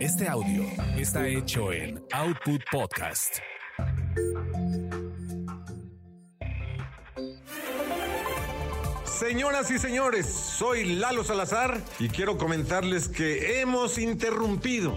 Este audio está hecho en Output Podcast. Señoras y señores, soy Lalo Salazar y quiero comentarles que hemos interrumpido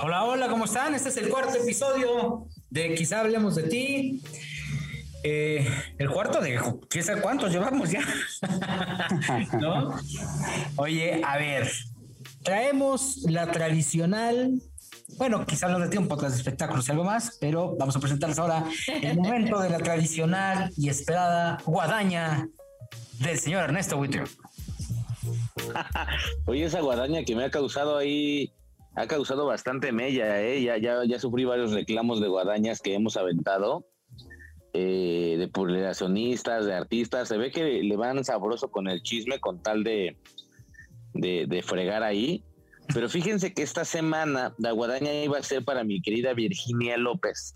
Hola, hola, ¿cómo están? Este es el cuarto episodio de Quizá hablemos de ti. Eh, el cuarto de quién sabe cuántos llevamos ya. ¿No? Oye, a ver, traemos la tradicional. Bueno, quizá hablemos de ti un podcast de espectáculos y algo más, pero vamos a presentarles ahora el momento de la tradicional y esperada guadaña del señor Ernesto Witter. Oye, esa guadaña que me ha causado ahí ha causado bastante mella, ¿eh? Ya, ya, ya sufrí varios reclamos de guadañas que hemos aventado, eh, de publicacionistas, de artistas. Se ve que le van sabroso con el chisme con tal de, de, de fregar ahí. Pero fíjense que esta semana la guadaña iba a ser para mi querida Virginia López,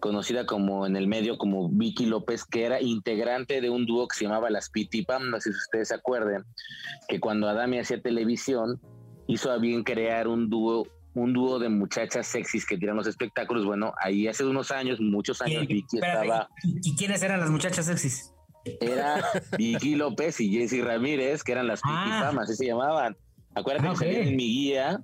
conocida como en el medio como Vicky López, que era integrante de un dúo que se llamaba Las Pitipam, no sé si ustedes se acuerden, que cuando Adame hacía televisión, hizo a bien crear un dúo un dúo de muchachas sexys que tiran los espectáculos. Bueno, ahí hace unos años, muchos años, Vicky estaba. ¿Y quiénes eran las muchachas sexys? Era Vicky López y Jessy Ramírez, que eran las ah. así se llamaban. Acuérdate ah, que en mi guía,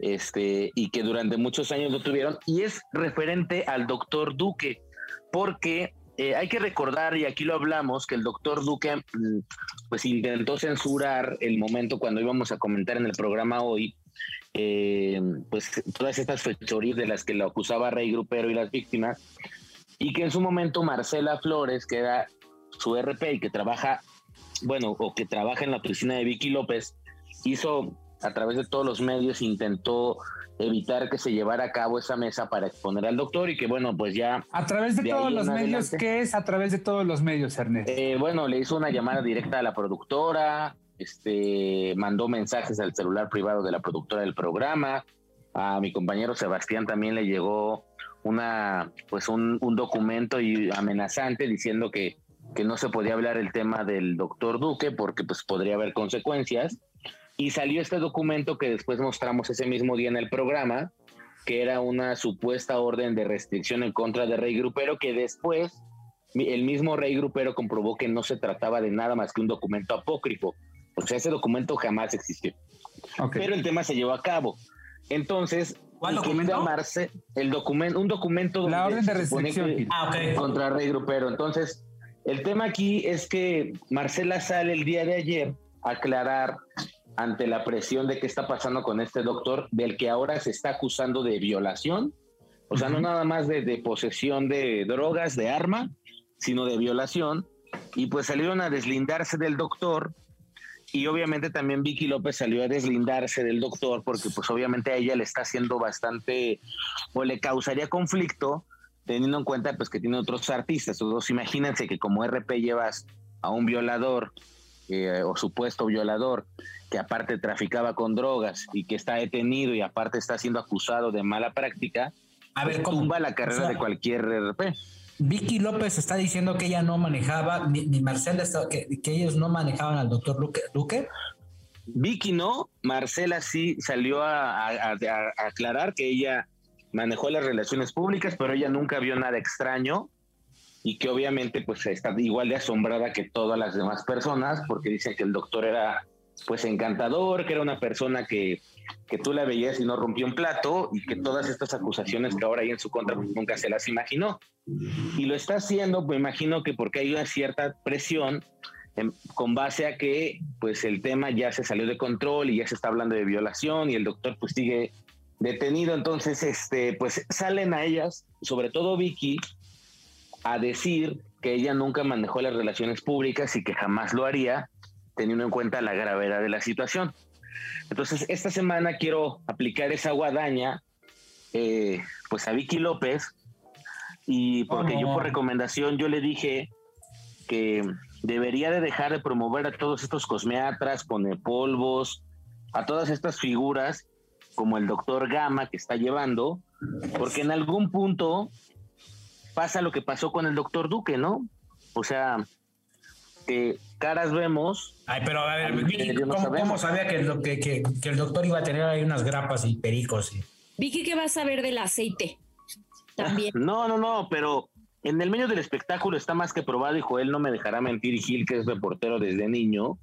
este, y que durante muchos años lo tuvieron, y es referente al doctor Duque, porque eh, hay que recordar, y aquí lo hablamos, que el doctor Duque mm, pues intentó censurar el momento cuando íbamos a comentar en el programa hoy, eh, pues todas estas fechorías de las que lo acusaba Rey Grupero y las víctimas, y que en su momento Marcela Flores, que era su RP y que trabaja, bueno, o que trabaja en la oficina de Vicky López, hizo a través de todos los medios intentó evitar que se llevara a cabo esa mesa para exponer al doctor y que bueno, pues ya... A través de, todos los medios, ¿qué es a través de todos los medios, Ernesto? Eh, bueno, le hizo una llamada directa a la productora, este, mandó mensajes al celular privado de la productora del programa, a mi compañero Sebastián también le llegó una, pues un, un documento y amenazante diciendo que, que no se podía hablar el tema del doctor Duque porque pues podría haber consecuencias y salió este documento que después mostramos ese mismo día en el programa, que era una supuesta orden de restricción en contra de Rey Grupero, que después el mismo Rey Grupero comprobó que no se trataba de nada más que un documento apócrifo. O sea, ese documento jamás existió. Pero el tema se llevó a cabo. Entonces, ¿Cuál documento? el documento, un documento la orden de restricción ah, contra Rey Grupero. Entonces, el tema aquí es que Marcela sale el día de ayer a aclarar ante la presión de qué está pasando con este doctor, del que ahora se está acusando de violación, o sea, no nada más de, posesión de drogas, de arma, sino de violación, y pues salieron a deslindarse del doctor, y obviamente también Vicky López salió a deslindarse del doctor, porque pues obviamente a ella le está haciendo bastante, o le causaría conflicto, teniendo en cuenta pues que tiene otros artistas, todos imagínense que como RP llevas a un violador eh, o supuesto violador que aparte traficaba con drogas y que está detenido y aparte está siendo acusado de mala práctica, a ver, pues ¿cómo? tumba la carrera de cualquier RP. Vicky López está diciendo que ella no manejaba, ni, Marcela, que, que, ellos no manejaban al doctor Luque. Vicky no, Marcela sí salió a, a, aclarar que ella manejó las relaciones públicas, pero ella nunca vio nada extraño y que obviamente pues está igual de asombrada que todas las demás personas porque dicen que el doctor era pues encantador, que era una persona que, que tú la veías y no rompió un plato y que todas estas acusaciones que ahora hay en su contra pues, nunca se las imaginó. Y lo está haciendo, me imagino que porque hay una cierta presión con base a que pues el tema ya se salió de control y ya se está hablando de violación y el doctor pues sigue detenido, entonces este pues salen a ellas, sobre todo Vicky, a decir que ella nunca manejó las relaciones públicas y que jamás lo haría teniendo en cuenta la gravedad de la situación. Entonces, esta semana quiero aplicar esa guadaña, eh, pues a Vicky López, y porque yo por recomendación yo le dije que debería de dejar de promover a todos estos cosmeatras, polvos, a todas estas figuras como el doctor Gama que está llevando, porque en algún punto pasa lo que pasó con el doctor Duque, ¿no? O sea, que caras vemos. Ay, pero a ver, Vicky, ¿cómo, sabía que el, que, que, el doctor iba a tener ahí unas grapas y pericos? Y... Vicky, ¿qué vas a ver del aceite? También. No, no, no, pero en el medio del espectáculo está más que probado y Joel no me dejará mentir, y Gil, que es reportero desde niño,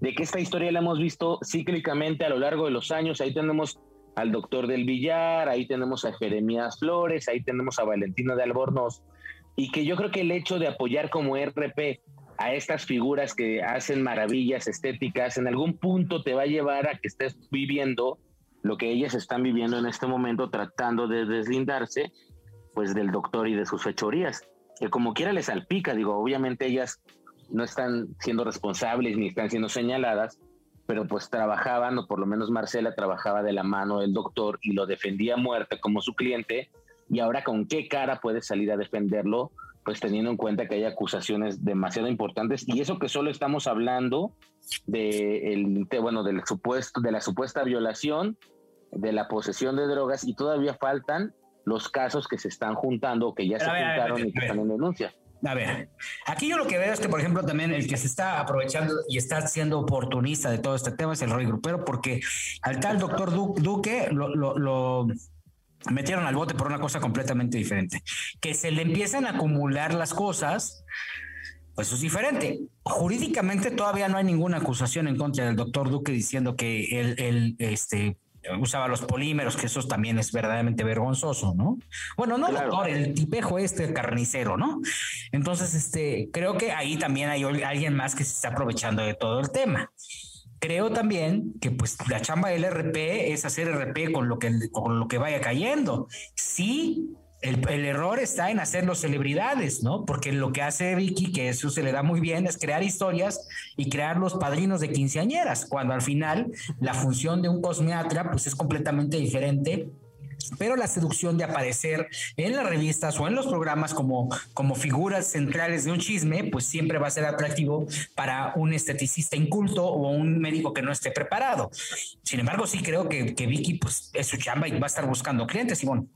de que esta historia la hemos visto cíclicamente a lo largo de los años. Ahí tenemos al doctor del Villar, ahí tenemos a Jeremías Flores, ahí tenemos a Valentina de Albornoz, y que yo creo que el hecho de apoyar como RP a estas figuras que hacen maravillas estéticas, en algún punto te va a llevar a que estés viviendo lo que ellas están viviendo en este momento, tratando de deslindarse pues del doctor y de sus fechorías, que como quiera les salpica, digo, obviamente ellas no están siendo responsables ni están siendo señaladas, pero pues trabajaban, o por lo menos Marcela trabajaba de la mano del doctor y lo defendía a muerte como su cliente, y ahora con qué cara puede salir a defenderlo, pues teniendo en cuenta que hay acusaciones demasiado importantes, y eso que solo estamos hablando de, el, bueno, del supuesto, de la supuesta violación, de la posesión de drogas, y todavía faltan los casos que se están juntando, que ya se juntaron y que están en denuncia. A ver, aquí yo lo que veo es que, por ejemplo, también el que se está aprovechando y está siendo oportunista de todo este tema es el Roy Grupero, porque al tal doctor Duque lo, metieron al bote por una cosa completamente diferente. Que se le empiezan a acumular las cosas, pues eso es diferente. Jurídicamente todavía no hay ninguna acusación en contra del doctor Duque diciendo que él, él este, usaba los polímeros, que eso también es verdaderamente vergonzoso, ¿no? Bueno, no, doctor, el tipejo este carnicero, ¿no? Entonces, este, creo que ahí también hay alguien más que se está aprovechando de todo el tema. Creo también que pues la chamba del RP es hacer RP con lo que, con lo que vaya cayendo. Sí, el, error está en hacerlo celebridades, ¿no? Porque lo que hace Vicky, que eso se le da muy bien, es crear historias y crear los padrinos de quinceañeras, cuando al final la función de un cosmeatra pues es completamente diferente pero la seducción de aparecer en las revistas o en los programas como, como figuras centrales de un chisme, pues siempre va a ser atractivo para un esteticista inculto o un médico que no esté preparado. Sin embargo, sí creo que, Vicky pues, es su chamba y va a estar buscando clientes, Simón.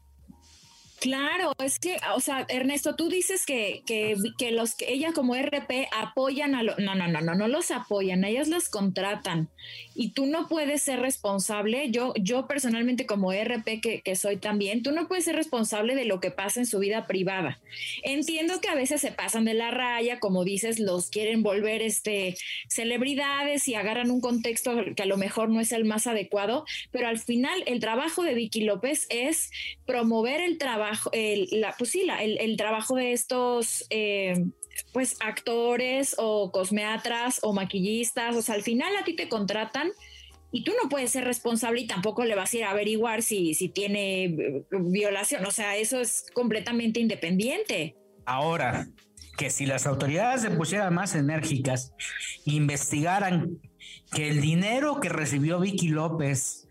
Claro, es que, o sea, Ernesto, tú dices que, que, que los que ella como RP apoyan a los, no, no, no, no, no los apoyan, ellas los contratan y tú no puedes ser responsable, yo, yo personalmente como RP que, que soy también, tú no puedes ser responsable de lo que pasa en su vida privada. Entiendo que a veces se pasan de la raya, como dices, los quieren volver este celebridades y agarran un contexto que a lo mejor no es el más adecuado, pero al final el trabajo de Vicky López es promover el trabajo el, la, pues sí, el, trabajo de estos eh, pues actores o cosmeatras o maquillistas, o sea, al final a ti te contratan y tú no puedes ser responsable y tampoco le vas a ir a averiguar si, si tiene eh, violación, o sea, eso es completamente independiente. Ahora, que si las autoridades se pusieran más enérgicas, investigaran que el dinero que recibió Vicky López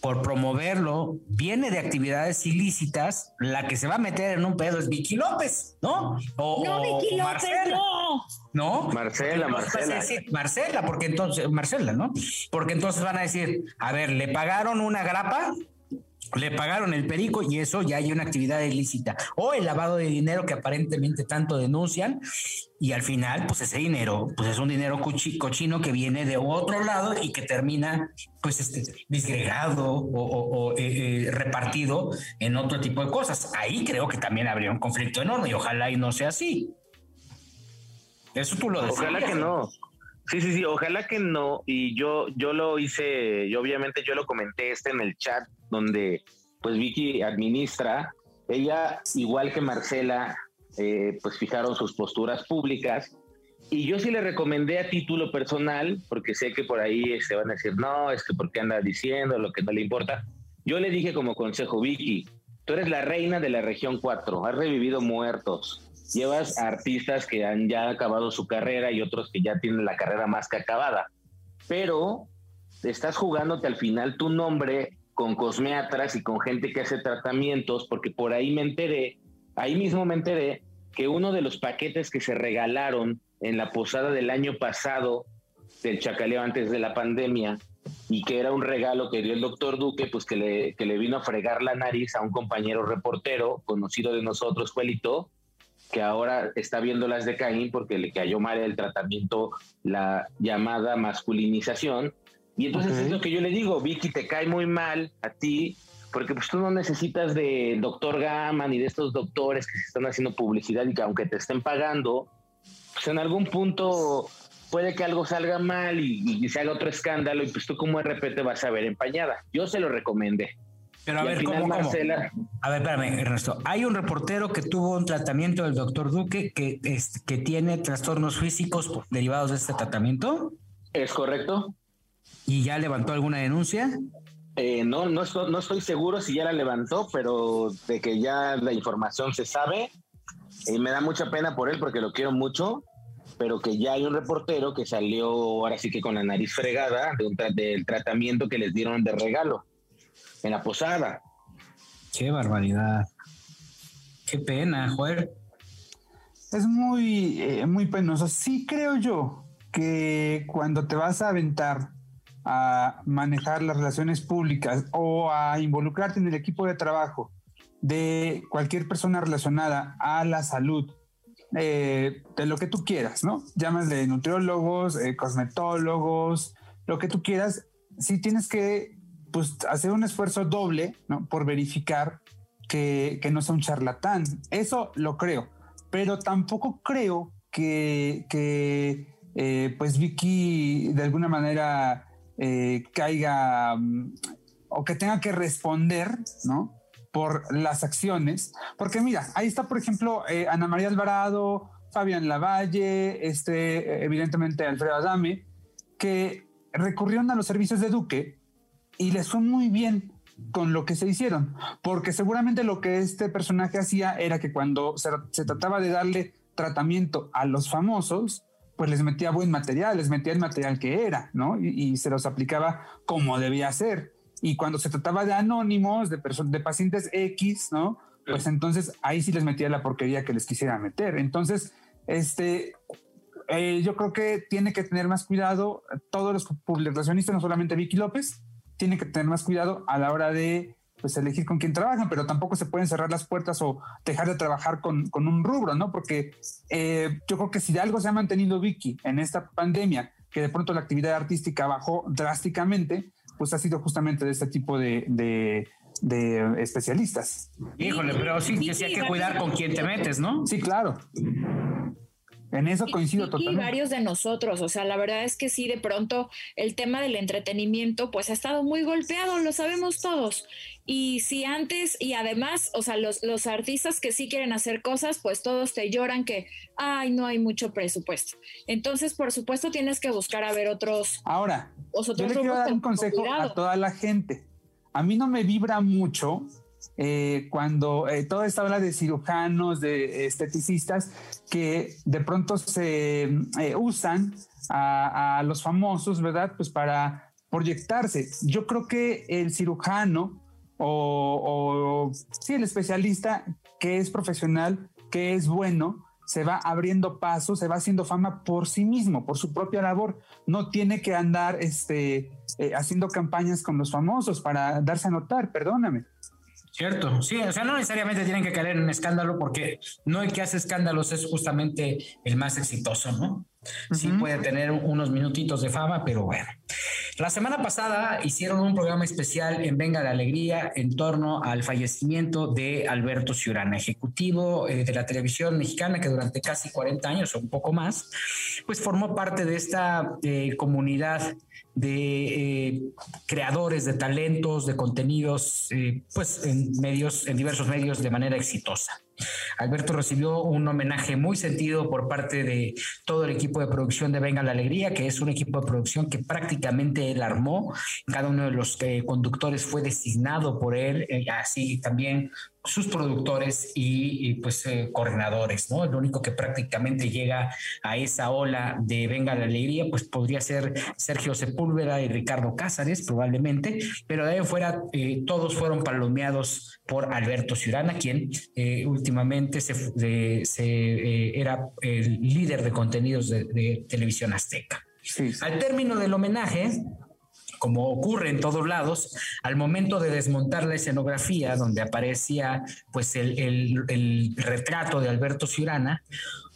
por promoverlo, viene de actividades ilícitas, la que se va a meter en un pedo es Vicky López, ¿no? O, no, Vicky López, Marcela. no. ¿No? Marcela, Marcela. Marcela, porque entonces, Marcela, ¿no? Porque entonces van a decir, a ver, le pagaron una grapa, le pagaron el perico y eso ya hay una actividad ilícita. O el lavado de dinero que aparentemente tanto denuncian y al final, pues ese dinero, pues es un dinero cochino que viene de otro lado y que termina, pues, este, disgregado o, eh, eh, repartido en otro tipo de cosas. Ahí creo que también habría un conflicto enorme y ojalá y no sea así. Eso tú lo decías. Ojalá que no. Sí, sí, sí, ojalá que no. Y yo, yo lo hice, y obviamente yo lo comenté este en el chat donde pues Vicky administra. Ella, igual que Marcela, eh, pues fijaron sus posturas públicas. Y yo sí le recomendé a título personal, porque sé que por ahí se van a decir, no, es que porque anda diciendo lo que no le importa. Yo le dije como consejo, Vicky, tú eres la reina de la región 4, has revivido muertos, llevas artistas que han ya acabado su carrera y otros que ya tienen la carrera más que acabada. Pero estás jugándote al final tu nombre con cosmeatras y con gente que hace tratamientos, porque por ahí me enteré, ahí mismo me enteré que uno de los paquetes que se regalaron en la posada del año pasado del Chacaleo antes de la pandemia y que era un regalo que dio el doctor Duque, pues que le, que le vino a fregar la nariz a un compañero reportero conocido de nosotros, Juelito, que ahora está viendo las de Caín porque le cayó mal el tratamiento, la llamada masculinización. Y entonces es lo que yo le digo, Vicky, te cae muy mal a ti, porque pues tú no necesitas de doctor Gama ni de estos doctores que se están haciendo publicidad y que aunque te estén pagando, pues en algún punto puede que algo salga mal y, y se haga otro escándalo y pues tú como RP te vas a ver empañada. Yo se lo recomendé. Pero a ver, ¿cómo, Marcela... A ver, espérame, Ernesto. Hay un reportero que tuvo un tratamiento del doctor Duque que, es, que tiene trastornos físicos derivados de este tratamiento. Es correcto. ¿Y ya levantó alguna denuncia? Eh, no, no no estoy seguro si ya la levantó, pero de que ya la información se sabe. Y me da mucha pena por él porque lo quiero mucho, pero que ya hay un reportero que salió ahora sí que con la nariz fregada del tratamiento que les dieron de regalo en la posada. Qué barbaridad. Qué pena, joder. Es muy, eh, muy penoso. Sí creo yo que cuando te vas a aventar a manejar las relaciones públicas o a involucrarte en el equipo de trabajo de cualquier persona relacionada a la salud, eh, de lo que tú quieras, ¿no? Llamas de nutriólogos, eh, cosmetólogos, lo que tú quieras, sí tienes que pues hacer un esfuerzo doble, ¿no? Por verificar que, no sea un charlatán. Eso lo creo, pero tampoco creo que, eh, pues Vicky de alguna manera eh, caiga mm, o que tenga que responder, ¿no? Por las acciones. Porque mira, ahí está, por ejemplo, eh, Ana María Alvarado, Fabián Lavalle, este, evidentemente Alfredo Adame, que recurrieron a los servicios de Duque y les fue muy bien con lo que se hicieron, porque seguramente lo que este personaje hacía era que cuando se, trataba de darle tratamiento a los famosos, pues les metía buen material, les metía el material que era, ¿no? Y, se los aplicaba como debía ser. Y cuando se trataba de anónimos, de, de pacientes X, ¿no? Pues entonces ahí sí les metía la porquería que les quisiera meter. Entonces, este, eh, yo creo que tiene que tener más cuidado todos los publicacionistas, no solamente Vicky López, tienen que tener más cuidado a la hora de pues elegir con quién trabajan, pero tampoco se pueden cerrar las puertas o dejar de trabajar con, un rubro, ¿no? Porque eh, yo creo que si de algo se ha mantenido Vicky en esta pandemia, que de pronto la actividad artística bajó drásticamente, pues ha sido justamente de este tipo de, de, especialistas. Híjole, pero sí, sí, hay que cuidar con quién te metes, ¿no? Sí, claro. En eso coincido y, totalmente. Y varios de nosotros, o sea, la verdad es que sí, de pronto el tema del entretenimiento pues ha estado muy golpeado, lo sabemos todos. Y si antes, y además, o sea, los, los artistas que sí quieren hacer cosas, pues todos te lloran que, ay, no hay mucho presupuesto. Entonces, por supuesto, tienes que buscar a ver otros. Ahora, yo le quiero dar un consejo a toda la gente. A mí no me vibra mucho eh, cuando eh, toda esta habla de cirujanos, de esteticistas, que de pronto se eh, usan a, los famosos, ¿verdad? Pues para proyectarse. Yo creo que el cirujano o, o sí, el especialista que es profesional, que es bueno, se va abriendo paso, se va haciendo fama por sí mismo, por su propia labor. No tiene que andar este, haciendo campañas con los famosos para darse a notar, perdóname. Cierto, sí, o sea, no necesariamente tienen que caer en un escándalo porque no el que hace escándalos es justamente el más exitoso, ¿no? Sí puede tener unos minutitos de fama, pero bueno. La semana pasada hicieron un programa especial en Venga la Alegría en torno al fallecimiento de Alberto Ciurana, ejecutivo eh, de la televisión mexicana que durante casi 40 años o un poco más, pues formó parte de esta eh, comunidad de eh, creadores de talentos, de contenidos, eh, pues en medios, en diversos medios de manera exitosa. Alberto recibió un homenaje muy sentido por parte de todo el equipo de producción de Venga la Alegría, que es un equipo de producción que prácticamente él armó. Cada uno de los eh, conductores fue designado por él, así también sus productores y, pues eh, coordinadores, ¿no? El único que prácticamente llega a esa ola de Venga la Alegría, pues podría ser Sergio Sepúlveda y Ricardo Cázares, probablemente, pero de ahí fuera eh, todos fueron palomeados por Alberto Ciurana, quien eh, últimamente se, era el líder de contenidos de, televisión azteca. Al término del homenaje, como ocurre en todos lados, al momento de desmontar la escenografía donde aparecía pues el, retrato de Alberto Ciurana,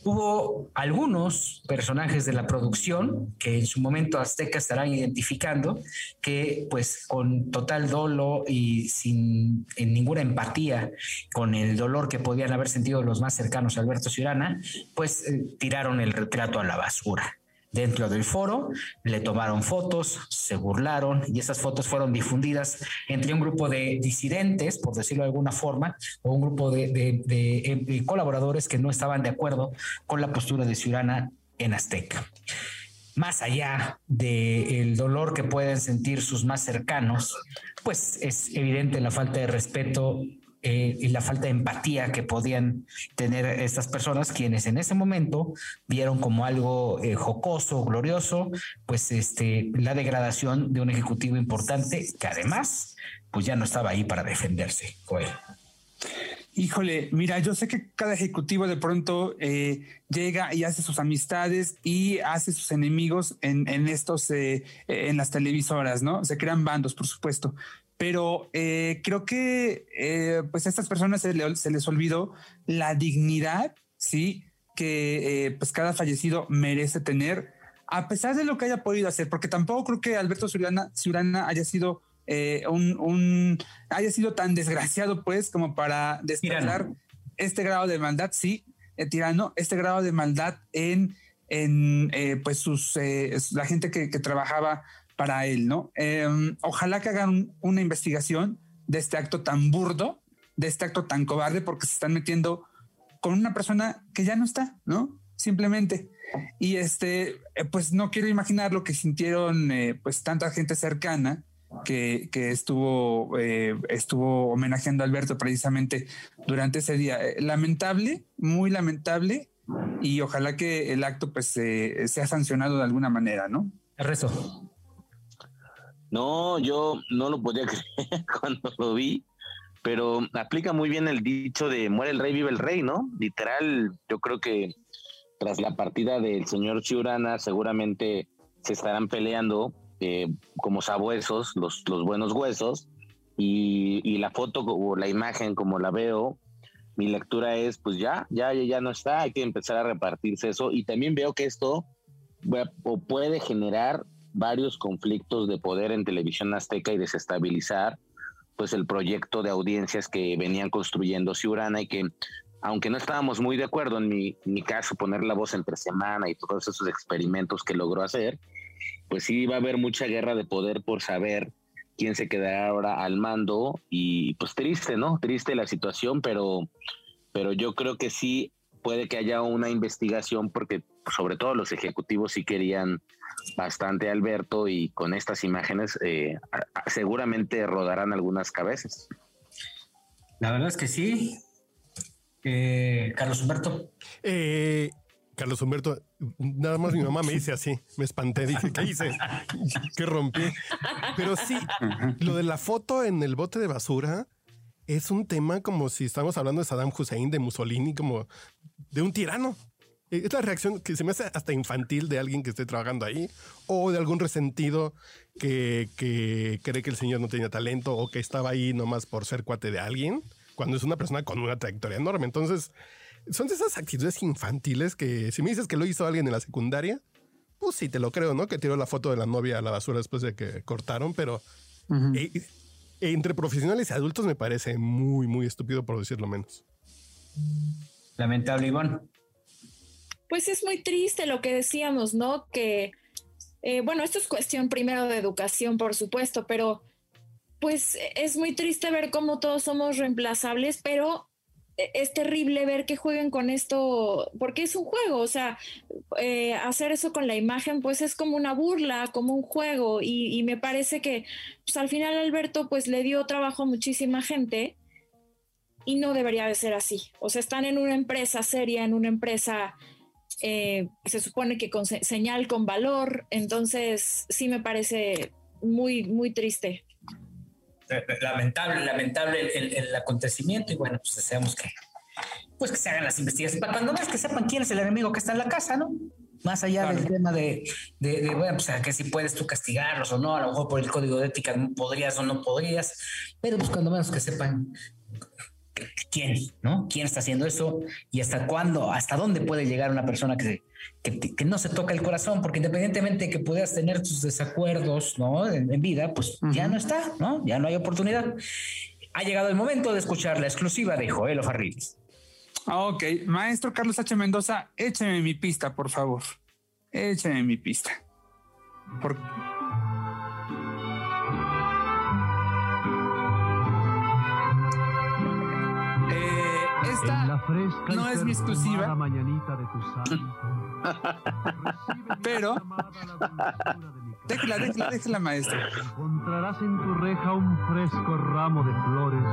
hubo algunos personajes de la producción que en su momento Azteca estarán identificando que pues con total dolo y sin ninguna empatía con el dolor que podían haber sentido los más cercanos a Alberto Ciurana, pues eh, tiraron el retrato a la basura dentro del foro, le tomaron fotos, se burlaron y esas fotos fueron difundidas entre un grupo de disidentes, por decirlo de alguna forma, o un grupo de, colaboradores que no estaban de acuerdo con la postura de Ciurana en Azteca. Más allá del dolor que pueden sentir sus más cercanos, pues es evidente la falta de respeto eh, y la falta de empatía que podían tener estas personas, quienes en ese momento vieron como algo eh, jocoso, glorioso, pues este, la degradación de un ejecutivo importante que además, pues ya no estaba ahí para defenderse, Híjole, mira, yo sé que cada ejecutivo de pronto eh, llega y hace sus amistades y hace sus enemigos en, en estos, en las televisoras, ¿no? Se crean bandos, por supuesto pero eh, creo que eh, pues a estas personas se, les olvidó la dignidad, sí, que eh, pues cada fallecido merece tener, a pesar de lo que haya podido hacer, porque tampoco creo que Alberto Ciurana, haya sido un, haya sido tan desgraciado, pues, como para despertar este grado de maldad, sí, tirano, este grado de maldad en, en pues sus la gente que, que trabajaba para él, ¿no? Em, ojalá que hagan una investigación de este acto tan burdo, de este acto tan cobarde, porque se están metiendo con una persona que ya no está, ¿no? Simplemente. Y este, eh, pues no quiero imaginar lo que sintieron, eh, pues tanta gente cercana que, que estuvo, eh, estuvo homenajeando a Alberto precisamente durante ese día. lamentable, muy lamentable, y ojalá que el acto pues sea sancionado de alguna manera, ¿no? Resto. No, yo no lo podía creer cuando lo vi, pero aplica muy bien el dicho de muere el rey, vive el rey, ¿no? Literal, yo creo que tras la partida del señor Chiurana seguramente se estarán peleando eh, como sabuesos, los, los buenos huesos, y, y, la foto o la imagen como la veo, mi lectura es, pues ya, ya, ya no está, hay que empezar a repartirse eso, y también veo que esto puede generar varios conflictos de poder en televisión azteca y desestabilizar pues el proyecto de audiencias que venían construyendo Ciurana y que aunque no estábamos muy de acuerdo en mi, caso poner la voz entre semana y todos esos experimentos que logró hacer, pues sí va a haber mucha guerra de poder por saber quién se quedará ahora al mando y pues triste, ¿no? Triste la situación, pero, pero yo creo que sí puede que haya una investigación porque sobre todo los ejecutivos sí querían bastante Alberto y con estas imágenes eh, seguramente rodarán algunas cabezas. La verdad es que sí. Eh, Carlos Humberto. Eh, Carlos Humberto, nada más mi mamá me dice así, me espanté, dije, ¿qué hice? ¿Qué rompí? Pero sí, lo de la foto en el bote de basura es un tema como si estamos hablando de Saddam Hussein, de Mussolini, como de un tirano. Es la reacción que se me hace hasta infantil de alguien que esté trabajando ahí o de algún resentido que, cree que el señor no tenía talento o que estaba ahí nomás por ser cuate de alguien, cuando es una persona con una trayectoria enorme. Entonces, son de esas actitudes infantiles que si me dices que lo hizo alguien en la secundaria, pues sí, te lo creo, ¿no? Que tiró la foto de la novia a la basura después de que cortaron, pero eh, entre profesionales y adultos me parece muy, muy estúpido por decirlo menos. Lamentable, Iván. Pues es muy triste lo que decíamos, ¿no? Que, eh, bueno, esto es cuestión primero de educación, por supuesto, pero pues es muy triste ver cómo todos somos reemplazables, pero e, es terrible ver que jueguen con esto, porque es un juego, o sea, eh, hacer eso con la imagen, pues es como una burla, como un juego, y, y, me parece que pues, al final Alberto pues le dio trabajo a muchísima gente y no debería de ser así. O sea, están en una empresa seria, en una empresa eh, se supone que con señal con valor, entonces sí me parece muy, muy triste. Lamentable, lamentable el, acontecimiento y bueno, pues deseamos que, pues que se hagan las investigaciones para cuando ves que sepan quién es el enemigo que está en la casa, ¿no? Más allá del tema de, de, bueno, pues que si puedes tú castigarlos o no, a lo mejor por el código de ética podrías o no podrías, pero pues cuando menos que sepan quién, ¿no? ¿Quién está haciendo eso? Y hasta cuándo, hasta dónde puede llegar una persona que, que, no se toca el corazón, porque independientemente de que puedas tener tus desacuerdos, ¿no? En, vida, pues ya no está, ¿no? Ya no hay oportunidad. Ha llegado el momento de escuchar la exclusiva de Joel Ofarriles. Ok, maestro Carlos H. Mendoza, écheme mi pista, por favor. Écheme mi pista. Por... no es mi exclusiva. Pero déjela, déjela, déjela, maestro. Encontrarás en tu reja un fresco ramo de flores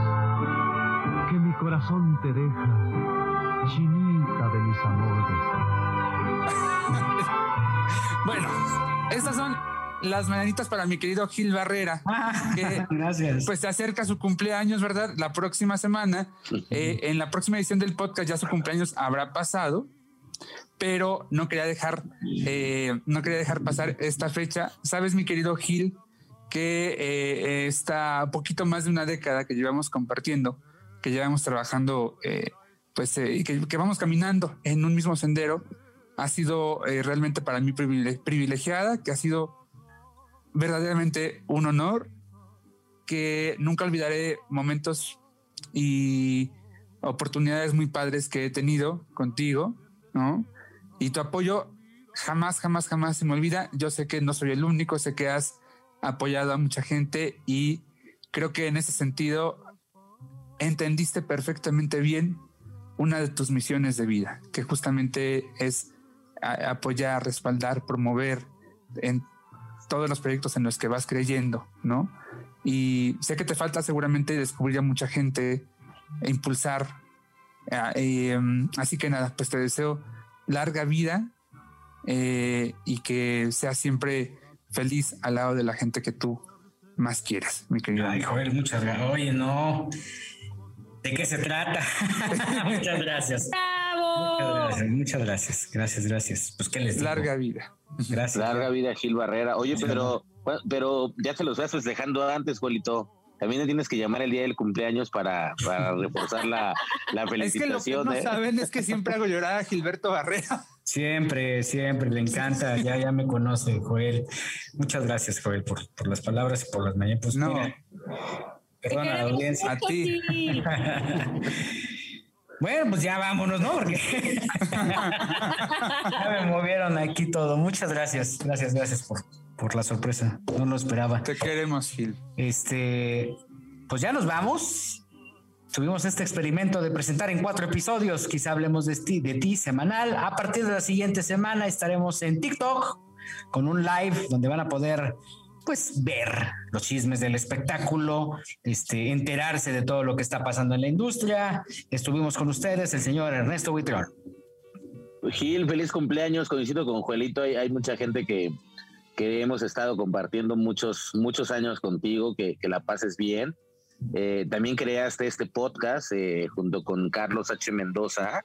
que mi corazón te deja, chinita de mis amores. bueno, estas son las mañanitas para mi querido Gil Barrera, ah, que Gracias. pues se acerca su cumpleaños, ¿verdad? La próxima semana, eh, en la próxima edición del podcast ya su cumpleaños habrá pasado, pero no quería dejar, eh, no quería dejar pasar esta fecha. Sabes, mi querido Gil, que eh, está poquito más de una década que llevamos compartiendo, que llevamos trabajando, pues, y que, que, vamos caminando en un mismo sendero. Ha sido realmente para mí privilegiada, que ha sido verdaderamente un honor que nunca olvidaré momentos y oportunidades muy padres que he tenido contigo, ¿no? Y tu apoyo jamás, jamás, jamás se me olvida. Yo sé que no soy el único, sé que has apoyado a mucha gente y creo que en ese sentido entendiste perfectamente bien una de tus misiones de vida, que justamente es apoyar, respaldar, promover en todos los proyectos en los que vas creyendo, ¿no? Y sé que te falta seguramente descubrir a mucha gente e impulsar. Eh, em, así que nada, pues te deseo larga vida eh, y que seas siempre feliz al lado de la gente que tú más quieres, mi querido. Ay, Joel, muchas gracias. Oye, no. ¿De qué se trata? muchas gracias. Muchas gracias, gracias, gracias, Pues qué les digo? Larga vida. Gracias. Larga vida, Gil Barrera. Oye, pero, pero ya te lo estás festejando antes, Juelito. También tienes que llamar el día del cumpleaños para, para reforzar la, la felicitación. Es que lo que no ¿eh? saben es que siempre hago llorar a Gilberto Barrera. Siempre, siempre, le encanta, ya, ya me conoce, Joel. Muchas gracias, Joel, por, por las palabras y por las mañanas. Pues no. perdona la audiencia. A ti. Bueno, pues ya vámonos, ¿no? Porque ya me movieron aquí todo. Muchas gracias, gracias, gracias por, por la sorpresa. No lo esperaba. Te queremos, Gil. Este, pues ya nos vamos. Tuvimos este experimento de presentar en cuatro episodios. Quizá hablemos de ti, de ti semanal. A partir de la siguiente semana estaremos en TikTok con un live donde van a poder pues ver los chismes del espectáculo, este, enterarse de todo lo que está pasando en la industria. Estuvimos con ustedes, el señor Ernesto Buitrón. Gil, feliz cumpleaños, coincido con Juelito, hay, mucha gente que, que, hemos estado compartiendo muchos, muchos años contigo, que, que la pases bien. Eh, también creaste este podcast eh, junto con Carlos H. Mendoza,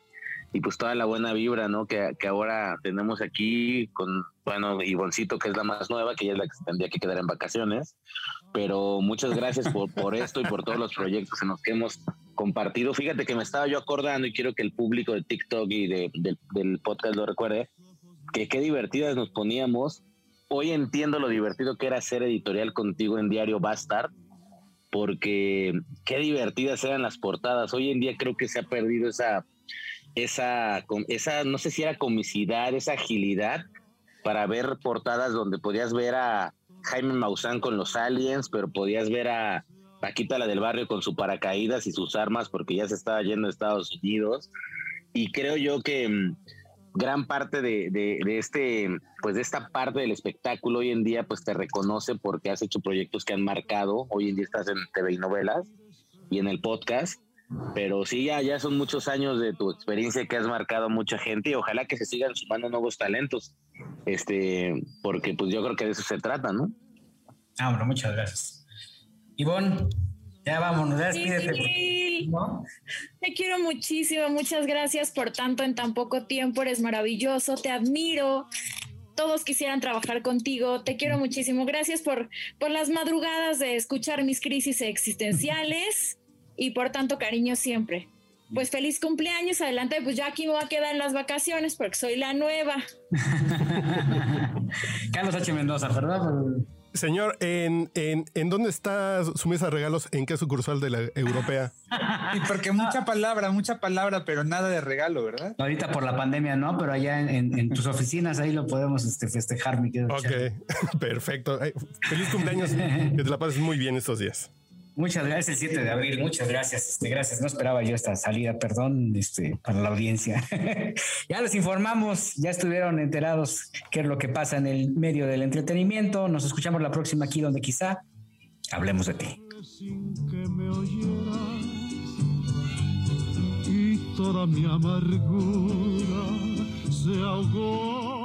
y pues toda la buena vibra, ¿no? Que, que ahora tenemos aquí con, bueno, Ivoncito, que es la más nueva, que ella es la que tendría que quedar en vacaciones. Pero muchas gracias por, por esto y por todos los proyectos en los que hemos compartido. Fíjate que me estaba yo acordando y quiero que el público de TikTok y de, del podcast lo recuerde, que qué divertidas nos poníamos. Hoy entiendo lo divertido que era hacer editorial contigo en Diario Bastard, porque qué divertidas eran las portadas. Hoy en día creo que se ha perdido esa esa, esa, no sé si era comicidad, esa agilidad para ver portadas donde podías ver a Jaime Maussan con los aliens, pero podías ver a Paquita la del barrio con su paracaídas y sus armas porque ya se estaba yendo a Estados Unidos. Y creo yo que mm, gran parte de, de, este, pues de esta parte del espectáculo hoy en día, pues te reconoce porque has hecho proyectos que han marcado. Hoy en día estás en TV y novelas y en el podcast Pero sí, ya, ya son muchos años de tu experiencia que has marcado a mucha gente y ojalá que se sigan sumando nuevos talentos. Este, porque pues yo creo que de eso se trata, ¿no? Ah, bueno, muchas gracias. Ivonne, ya vámonos, ya despídete. Sí. Te quiero muchísimo, muchas gracias por tanto en tan poco tiempo, eres maravilloso, te admiro. Todos quisieran trabajar contigo, te quiero muchísimo. Gracias por, por las madrugadas de escuchar mis crisis existenciales y por tanto cariño siempre. Pues feliz cumpleaños, adelante, pues ya aquí me voy a quedar en las vacaciones porque soy la nueva. Carlos H. Mendoza, ¿verdad? Señor, ¿en, en, ¿en dónde está su mesa de regalos? ¿En qué sucursal de la europea? Y porque mucha palabra, mucha palabra, pero nada de regalo, ¿verdad? Ahorita por la pandemia, ¿no? Pero allá en, en- en tus oficinas ahí lo podemos este, festejar, mi querido. Charlie. Ok, perfecto. Ay, feliz cumpleaños. Que te la pases muy bien estos días. Muchas gracias, el 7 de abril, muchas gracias, este, gracias. No esperaba yo esta salida, perdón, este, para la audiencia. ya les informamos, ya estuvieron enterados qué es lo que pasa en el medio del entretenimiento. Nos escuchamos la próxima aquí donde quizá hablemos de ti. sin que me oyeras y toda mi amargura se ahogó